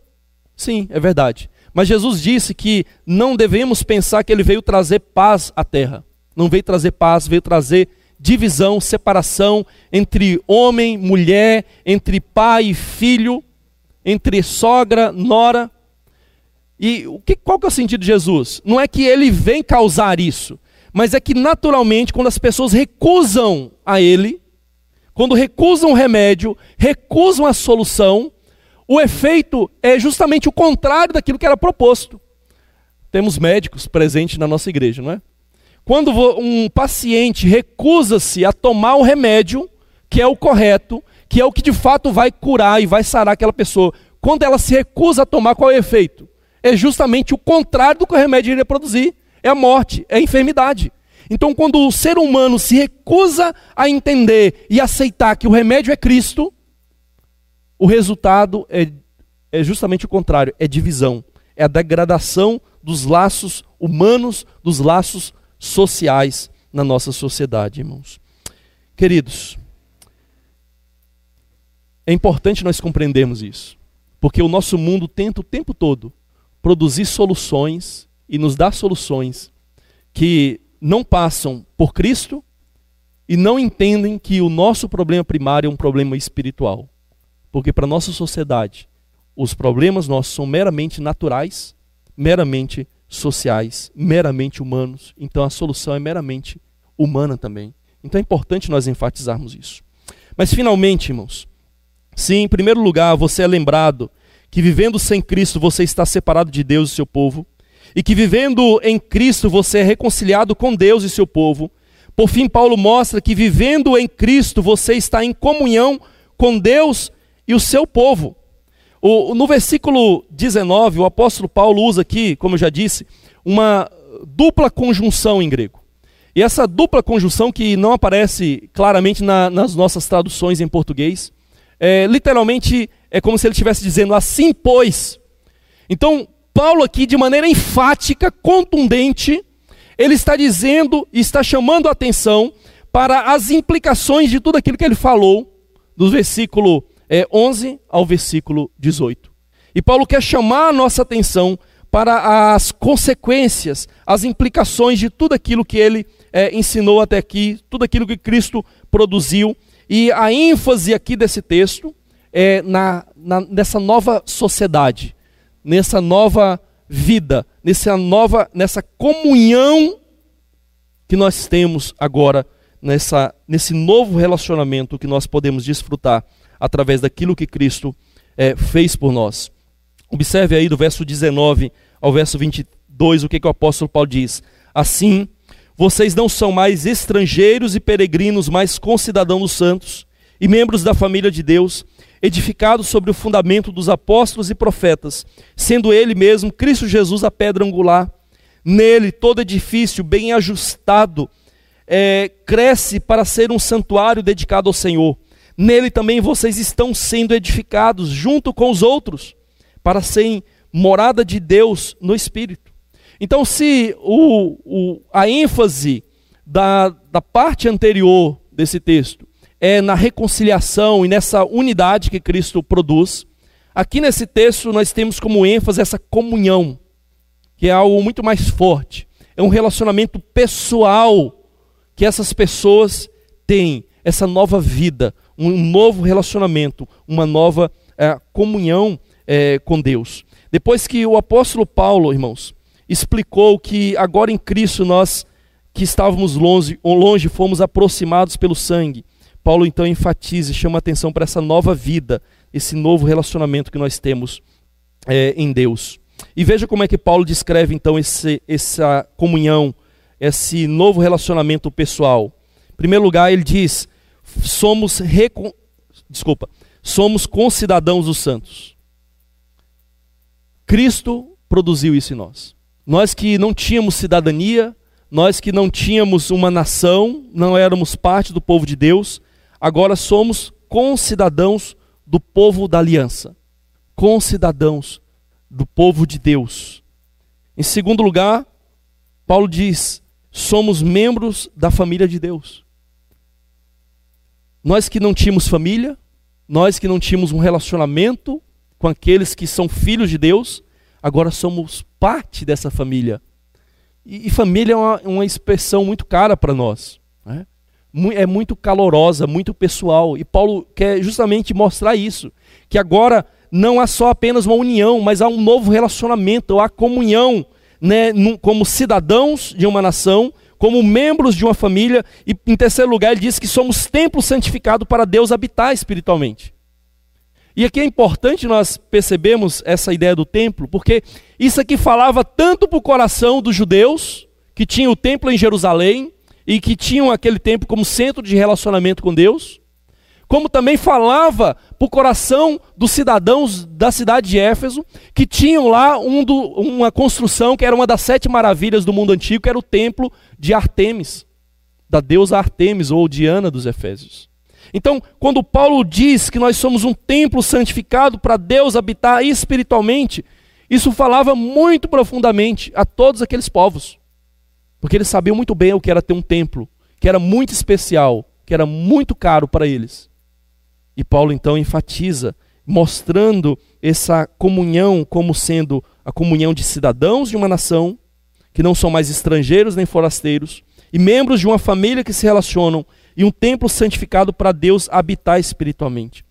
Sim, é verdade. Mas Jesus disse que não devemos pensar que ele veio trazer paz à terra. Não veio trazer paz, veio trazer divisão, separação entre homem, mulher, entre pai e filho, entre sogra, nora. E o que, qual que é o sentido de Jesus? Não é que ele vem causar isso, mas é que naturalmente, quando as pessoas recusam a ele, quando recusam o remédio, recusam a solução, o efeito é justamente o contrário daquilo que era proposto. Temos médicos presentes na nossa igreja, não é? Quando um paciente recusa-se a tomar o remédio, que é o correto, que é o que de fato vai curar e vai sarar aquela pessoa, quando ela se recusa a tomar, qual é o efeito? É justamente o contrário do que o remédio iria produzir: é a morte, é a enfermidade. Então, quando o ser humano se recusa a entender e aceitar que o remédio é Cristo, o resultado é, é justamente o contrário: é divisão, é a degradação dos laços humanos, dos laços sociais na nossa sociedade, irmãos. Queridos, é importante nós compreendermos isso, porque o nosso mundo tenta o tempo todo produzir soluções e nos dar soluções que não passam por Cristo e não entendem que o nosso problema primário é um problema espiritual. Porque para nossa sociedade, os problemas nossos são meramente naturais, meramente sociais, meramente humanos. Então a solução é meramente humana também. Então é importante nós enfatizarmos isso. Mas finalmente, irmãos, se em primeiro lugar você é lembrado que vivendo sem Cristo você está separado de Deus e seu povo, e que vivendo em Cristo você é reconciliado com Deus e seu povo, por fim, Paulo mostra que vivendo em Cristo você está em comunhão com Deus e o seu povo. O, no versículo 19, o apóstolo Paulo usa aqui, como eu já disse, uma dupla conjunção em grego. E essa dupla conjunção, que não aparece claramente na, nas nossas traduções em português, é, literalmente é como se ele estivesse dizendo assim, pois. Então, Paulo aqui, de maneira enfática, contundente, ele está dizendo está chamando a atenção para as implicações de tudo aquilo que ele falou, do versículo é, 11 ao versículo 18. E Paulo quer chamar a nossa atenção para as consequências, as implicações de tudo aquilo que ele é, ensinou até aqui, tudo aquilo que Cristo produziu. E a ênfase aqui desse texto é na, na, nessa nova sociedade, nessa nova vida, nessa nova, nessa comunhão que nós temos agora, nessa, nesse novo relacionamento que nós podemos desfrutar através daquilo que Cristo é, fez por nós. Observe aí do verso 19 ao verso 22 o que, que o apóstolo Paulo diz. Assim, vocês não são mais estrangeiros e peregrinos, mas concidadãos dos santos e membros da família de Deus, edificados sobre o fundamento dos apóstolos e profetas, sendo ele mesmo, Cristo Jesus, a pedra angular. Nele, todo edifício bem ajustado é, cresce para ser um santuário dedicado ao Senhor. Nele também vocês estão sendo edificados junto com os outros, para serem morada de Deus no Espírito. Então, se o, o, a ênfase da, da parte anterior desse texto é na reconciliação e nessa unidade que Cristo produz, aqui nesse texto nós temos como ênfase essa comunhão, que é algo muito mais forte. É um relacionamento pessoal que essas pessoas têm, essa nova vida, um novo relacionamento, uma nova é, comunhão é, com Deus. Depois que o apóstolo Paulo, irmãos, explicou que agora em Cristo nós que estávamos longe, longe fomos aproximados pelo sangue. Paulo então enfatiza e chama atenção para essa nova vida, esse novo relacionamento que nós temos é, em Deus. E veja como é que Paulo descreve então esse, essa comunhão, esse novo relacionamento pessoal. Em primeiro lugar, ele diz: somos recon... desculpa, somos concidadãos dos santos. Cristo produziu isso em nós. Nós que não tínhamos cidadania, nós que não tínhamos uma nação, não éramos parte do povo de Deus, agora somos concidadãos do povo da aliança, concidadãos do povo de Deus. Em segundo lugar, Paulo diz: somos membros da família de Deus. Nós que não tínhamos família, nós que não tínhamos um relacionamento com aqueles que são filhos de Deus, agora somos parte dessa família. E, e família é uma, uma, expressão muito cara para nós. Né? É muito calorosa, muito pessoal. E Paulo quer justamente mostrar isso. Que agora não há só apenas uma união, mas há um novo relacionamento, há comunhão né, como cidadãos de uma nação, como membros de uma família. E em terceiro lugar, ele diz que somos templo santificado para Deus habitar espiritualmente. E aqui é importante nós percebemos essa ideia do templo, porque isso aqui falava tanto para o coração dos judeus, que tinham o templo em Jerusalém, e que tinham aquele templo como centro de relacionamento com Deus, como também falava para o coração dos cidadãos da cidade de Éfeso, que tinham lá um do, uma construção que era uma das sete maravilhas do mundo antigo, que era o templo de Artemis, da deusa Artemis ou Diana dos Efésios. Então, quando Paulo diz que nós somos um templo santificado para Deus habitar espiritualmente, isso falava muito profundamente a todos aqueles povos. Porque eles sabiam muito bem o que era ter um templo, que era muito especial, que era muito caro para eles. E Paulo então enfatiza, mostrando essa comunhão como sendo a comunhão de cidadãos de uma nação, que não são mais estrangeiros nem forasteiros, e membros de uma família que se relacionam e um templo santificado para Deus habitar espiritualmente.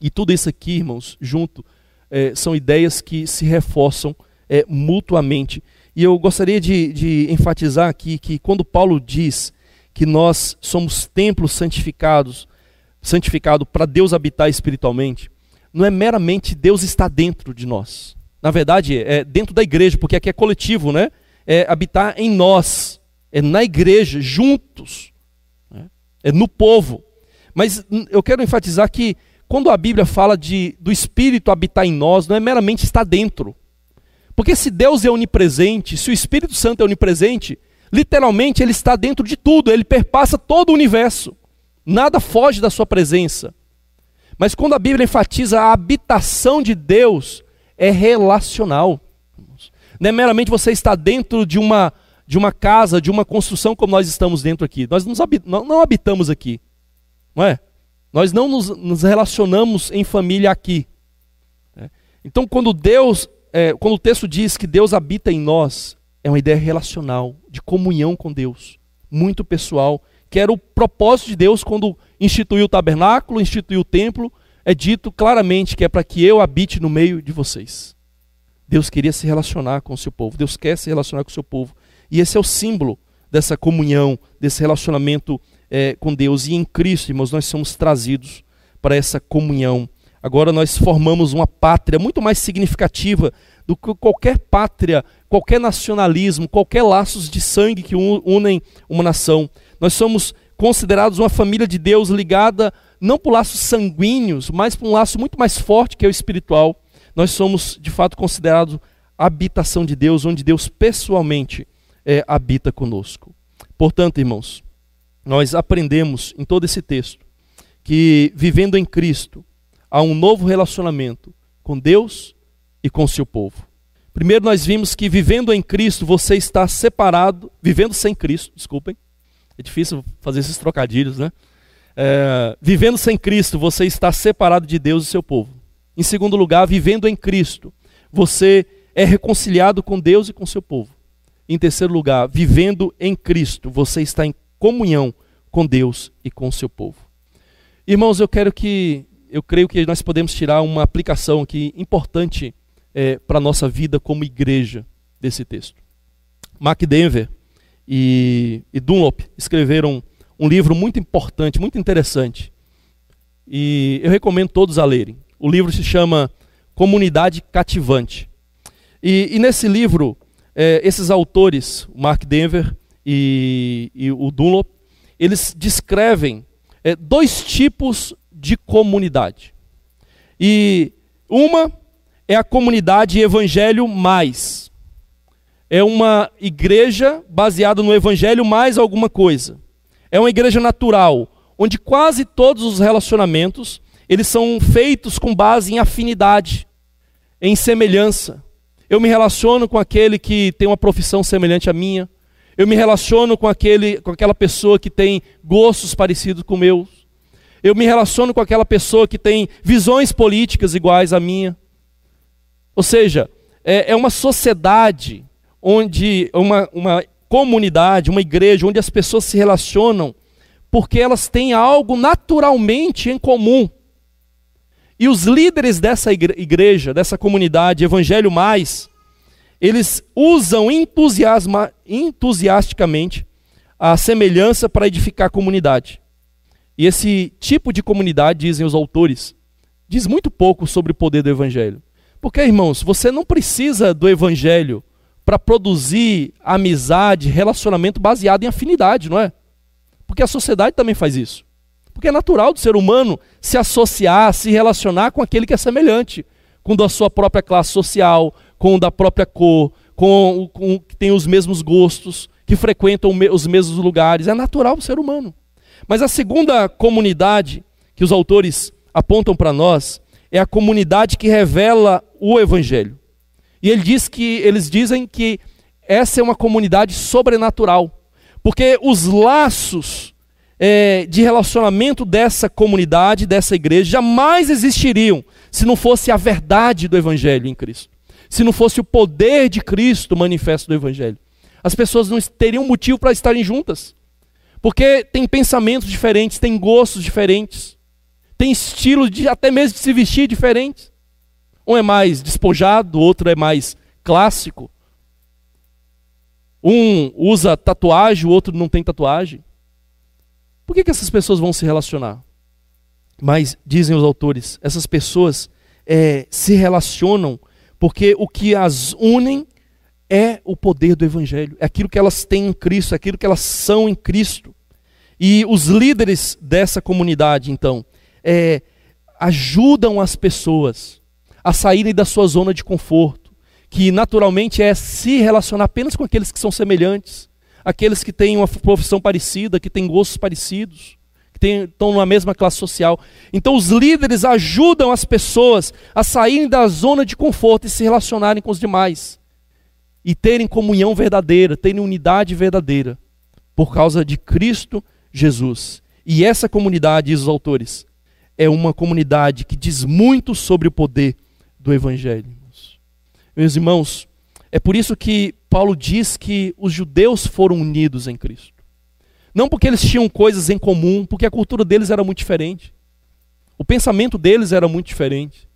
E tudo isso aqui, irmãos, junto, é, são ideias que se reforçam é, mutuamente. E eu gostaria de, de enfatizar aqui que quando Paulo diz que nós somos templos santificados, santificado para Deus habitar espiritualmente, não é meramente Deus estar dentro de nós. Na verdade, é dentro da igreja, porque aqui é coletivo, né? É habitar em nós, é na igreja, juntos é no povo. Mas eu quero enfatizar que quando a Bíblia fala de do Espírito habitar em nós, não é meramente estar dentro. Porque se Deus é onipresente, se o Espírito Santo é onipresente, literalmente ele está dentro de tudo, ele perpassa todo o universo. Nada foge da sua presença. Mas quando a Bíblia enfatiza a habitação de Deus, é relacional. Não é meramente você estar dentro de uma de uma casa, de uma construção como nós estamos dentro aqui. Nós não, habitamos aqui, não é? Nós não nos, nos relacionamos em família aqui. Né? Então, quando Deus, é, quando o texto diz que Deus habita em nós, é uma ideia relacional, de comunhão com Deus, muito pessoal, que era o propósito de Deus quando instituiu o tabernáculo, instituiu o templo, é dito claramente que é para que eu habite no meio de vocês. Deus queria se relacionar com o seu povo, Deus quer se relacionar com o seu povo. E esse é o símbolo dessa comunhão, desse relacionamento é, com Deus. E em Cristo, irmãos, nós somos trazidos para essa comunhão. Agora nós formamos uma pátria muito mais significativa do que qualquer pátria, qualquer nacionalismo, qualquer laços de sangue que unem uma nação. Nós somos considerados uma família de Deus ligada não por laços sanguíneos, mas por um laço muito mais forte que é o espiritual. Nós somos, de fato, considerados a habitação de Deus, onde Deus pessoalmente é, habita conosco. Portanto, irmãos, nós aprendemos em todo esse texto que vivendo em Cristo há um novo relacionamento com Deus e com seu povo. Primeiro nós vimos que vivendo em Cristo você está separado, vivendo sem Cristo, desculpem, é difícil fazer esses trocadilhos, né? É, vivendo sem Cristo, você está separado de Deus e seu povo. Em segundo lugar, vivendo em Cristo, você é reconciliado com Deus e com seu povo. Em terceiro lugar, vivendo em Cristo, você está em comunhão com Deus e com seu povo. Irmãos, eu quero que, eu creio que nós podemos tirar uma aplicação aqui importante é, para a nossa vida como igreja desse texto. Mark Denver, e, e Dunlop escreveram um livro muito importante, muito interessante. E eu recomendo todos a lerem. O livro se chama Comunidade Cativante. E, e nesse livro, é, esses autores, Mark Denver e, e, o Dunlop, eles descrevem é, dois tipos de comunidade. E uma é a comunidade Evangelho Mais é uma igreja baseada no evangelho mais alguma coisa. É uma igreja natural, onde quase todos os relacionamentos, eles são feitos com base em afinidade, em semelhança. Eu me relaciono com aquele que tem uma profissão semelhante à minha. Eu me relaciono com aquele com aquela pessoa que tem gostos parecidos com meus. Eu me relaciono com aquela pessoa que tem visões políticas iguais à minha. Ou seja, é, é uma sociedade onde uma, uma comunidade, uma igreja, onde as pessoas se relacionam porque elas têm algo naturalmente em comum. E os líderes dessa igreja, dessa comunidade, Evangelho Mais, eles usam entusiasma, entusiasticamente a semelhança para edificar a comunidade. E esse tipo de comunidade, dizem os autores, diz muito pouco sobre o poder do Evangelho. Porque, irmãos, você não precisa do Evangelho para produzir amizade, relacionamento baseado em afinidade, não é? Porque a sociedade também faz isso. Porque é natural do ser humano se associar, se relacionar com aquele que é semelhante, com da sua própria classe social, com da própria cor, com, com que tem os mesmos gostos, que frequentam os mesmos lugares. É natural do ser humano. Mas a segunda comunidade que os autores apontam para nós é a comunidade que revela o evangelho. E ele diz que eles dizem que essa é uma comunidade sobrenatural, porque os laços é, de relacionamento dessa comunidade, dessa igreja, jamais existiriam se não fosse a verdade do Evangelho em Cristo, se não fosse o poder de Cristo manifesto do Evangelho. As pessoas não teriam motivo para estarem juntas, porque tem pensamentos diferentes, tem gostos diferentes, tem estilos de até mesmo de se vestir diferentes. Um é mais despojado, o outro é mais clássico. Um usa tatuagem, o outro não tem tatuagem. Por que, que essas pessoas vão se relacionar? Mas, dizem os autores, essas pessoas é, se relacionam porque o que as unem é o poder do Evangelho, é aquilo que elas têm em Cristo, é aquilo que elas são em Cristo. E os líderes dessa comunidade, então, é, ajudam as pessoas a saírem da sua zona de conforto, que naturalmente é se relacionar apenas com aqueles que são semelhantes, aqueles que têm uma profissão parecida, que têm gostos parecidos, que têm, estão numa mesma classe social. Então os líderes ajudam as pessoas a saírem da zona de conforto e se relacionarem com os demais. E terem comunhão verdadeira, terem unidade verdadeira, por causa de Cristo Jesus. E essa comunidade, diz os autores, é uma comunidade que diz muito sobre o poder do Evangelho. Meus irmãos, é por isso que Paulo diz que os judeus foram unidos em Cristo. Não porque eles tinham coisas em comum, porque a cultura deles era muito diferente. O pensamento deles era muito diferente.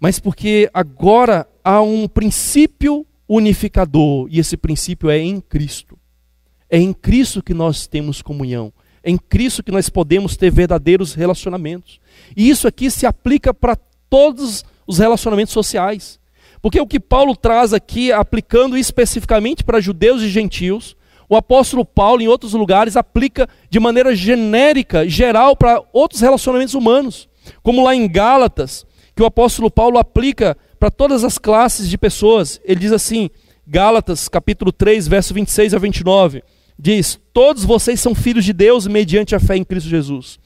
Mas porque agora há um princípio unificador, e esse princípio é em Cristo. É em Cristo que nós temos comunhão. É em Cristo que nós podemos ter verdadeiros relacionamentos. E isso aqui se aplica para todos os relacionamentos sociais. Porque o que Paulo traz aqui, aplicando especificamente para judeus e gentios, o apóstolo Paulo, em outros lugares, aplica de maneira genérica, geral, para outros relacionamentos humanos. Como lá em Gálatas, que o apóstolo Paulo aplica para todas as classes de pessoas. Ele diz assim, Gálatas, capítulo 3, verso 26 a 29, diz: Todos vocês são filhos de Deus mediante a fé em Cristo Jesus.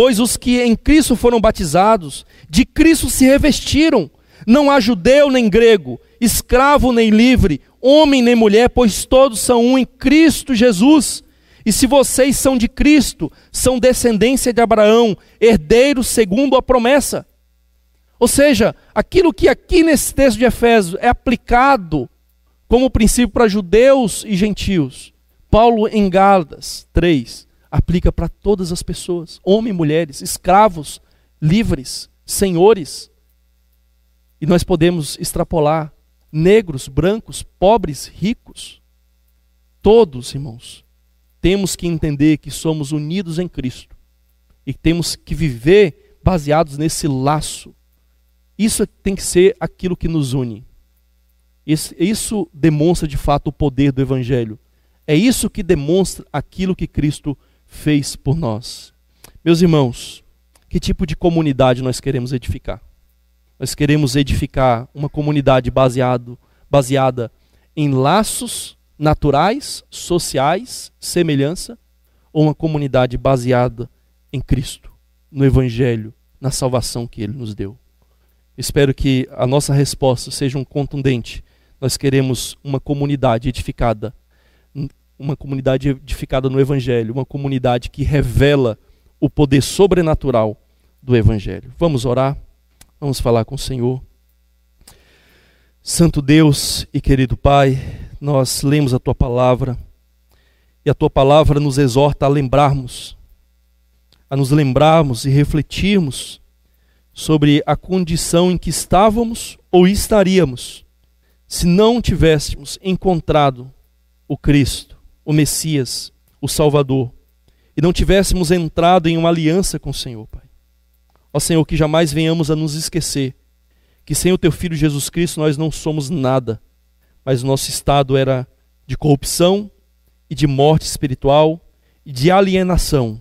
Pois os que em Cristo foram batizados, de Cristo se revestiram. Não há judeu nem grego, escravo nem livre, homem nem mulher, pois todos são um em Cristo Jesus. E se vocês são de Cristo, são descendência de Abraão, herdeiros segundo a promessa. Ou seja, aquilo que aqui nesse texto de Efésios é aplicado como princípio para judeus e gentios, Paulo em Gálatas 3 aplica para todas as pessoas, homens mulheres, escravos, livres, senhores. E nós podemos extrapolar negros, brancos, pobres, ricos. Todos, irmãos, temos que entender que somos unidos em Cristo e temos que viver baseados nesse laço. Isso tem que ser aquilo que nos une. Isso demonstra de fato o poder do Evangelho. É isso que demonstra aquilo que Cristo fez por nós. Meus irmãos, que tipo de comunidade nós queremos edificar? Nós queremos edificar uma comunidade baseado, baseada em laços naturais, sociais, semelhança, ou uma comunidade baseada em Cristo, no Evangelho, na salvação que Ele nos deu. Espero que a nossa resposta seja um contundente. Nós queremos uma comunidade edificada, uma comunidade edificada no Evangelho, uma comunidade que revela o poder sobrenatural do Evangelho. Vamos orar? Vamos falar com o Senhor. Santo Deus e querido Pai, nós lemos a tua palavra e a tua palavra nos exorta a lembrarmos, a nos lembrarmos e refletirmos sobre a condição em que estávamos ou estaríamos se não tivéssemos encontrado o Cristo, o Messias, o Salvador, e não tivéssemos entrado em uma aliança com o Senhor, Pai. Ó Senhor, que jamais venhamos a nos esquecer que sem o teu filho Jesus Cristo nós não somos nada, mas o nosso estado era de corrupção e de morte espiritual e de alienação,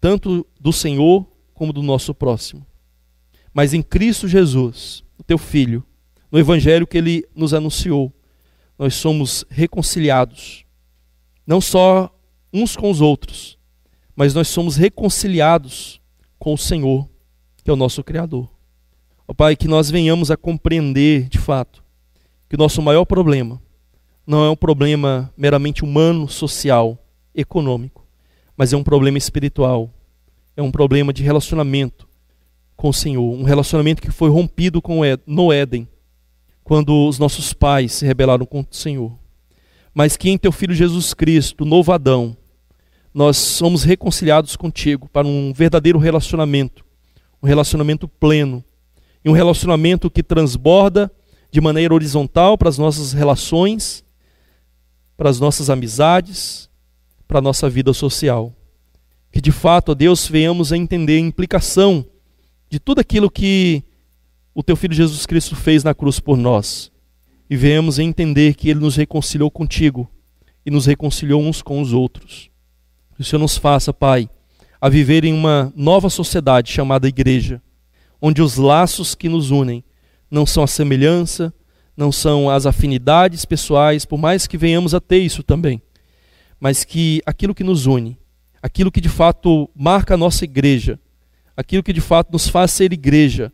tanto do Senhor como do nosso próximo. Mas em Cristo Jesus, o teu filho, no evangelho que ele nos anunciou, nós somos reconciliados, não só uns com os outros, mas nós somos reconciliados com o Senhor que é o nosso Criador. Ó Pai, que nós venhamos a compreender de fato que o nosso maior problema não é um problema meramente humano, social, econômico, mas é um problema espiritual, é um problema de relacionamento com o Senhor, um relacionamento que foi rompido com no Éden, quando os nossos pais se rebelaram contra o Senhor. Mas que em teu filho Jesus Cristo, novo Adão, nós somos reconciliados contigo para um verdadeiro relacionamento um relacionamento pleno, e um relacionamento que transborda de maneira horizontal para as nossas relações, para as nossas amizades, para a nossa vida social. Que de fato, ó Deus, venhamos a entender a implicação de tudo aquilo que o teu filho Jesus Cristo fez na cruz por nós. E venhamos a entender que ele nos reconciliou contigo e nos reconciliou uns com os outros. Que o Senhor nos faça, Pai, a viver em uma nova sociedade chamada igreja, onde os laços que nos unem não são a semelhança, não são as afinidades pessoais, por mais que venhamos a ter isso também, mas que aquilo que nos une, aquilo que de fato marca a nossa igreja, aquilo que de fato nos faz ser igreja,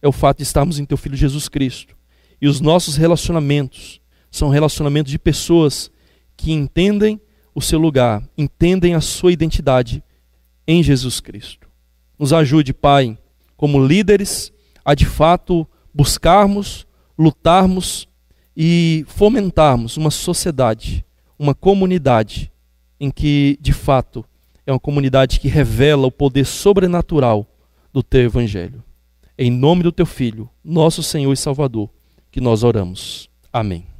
é o fato de estarmos em Teu Filho Jesus Cristo. E os nossos relacionamentos são relacionamentos de pessoas que entendem o seu lugar, entendem a sua identidade em Jesus Cristo. Nos ajude, Pai, como líderes, a de fato buscarmos, lutarmos e fomentarmos uma sociedade, uma comunidade em que, de fato, é uma comunidade que revela o poder sobrenatural do teu evangelho. Em nome do teu filho, nosso Senhor e Salvador, que nós oramos. Amém.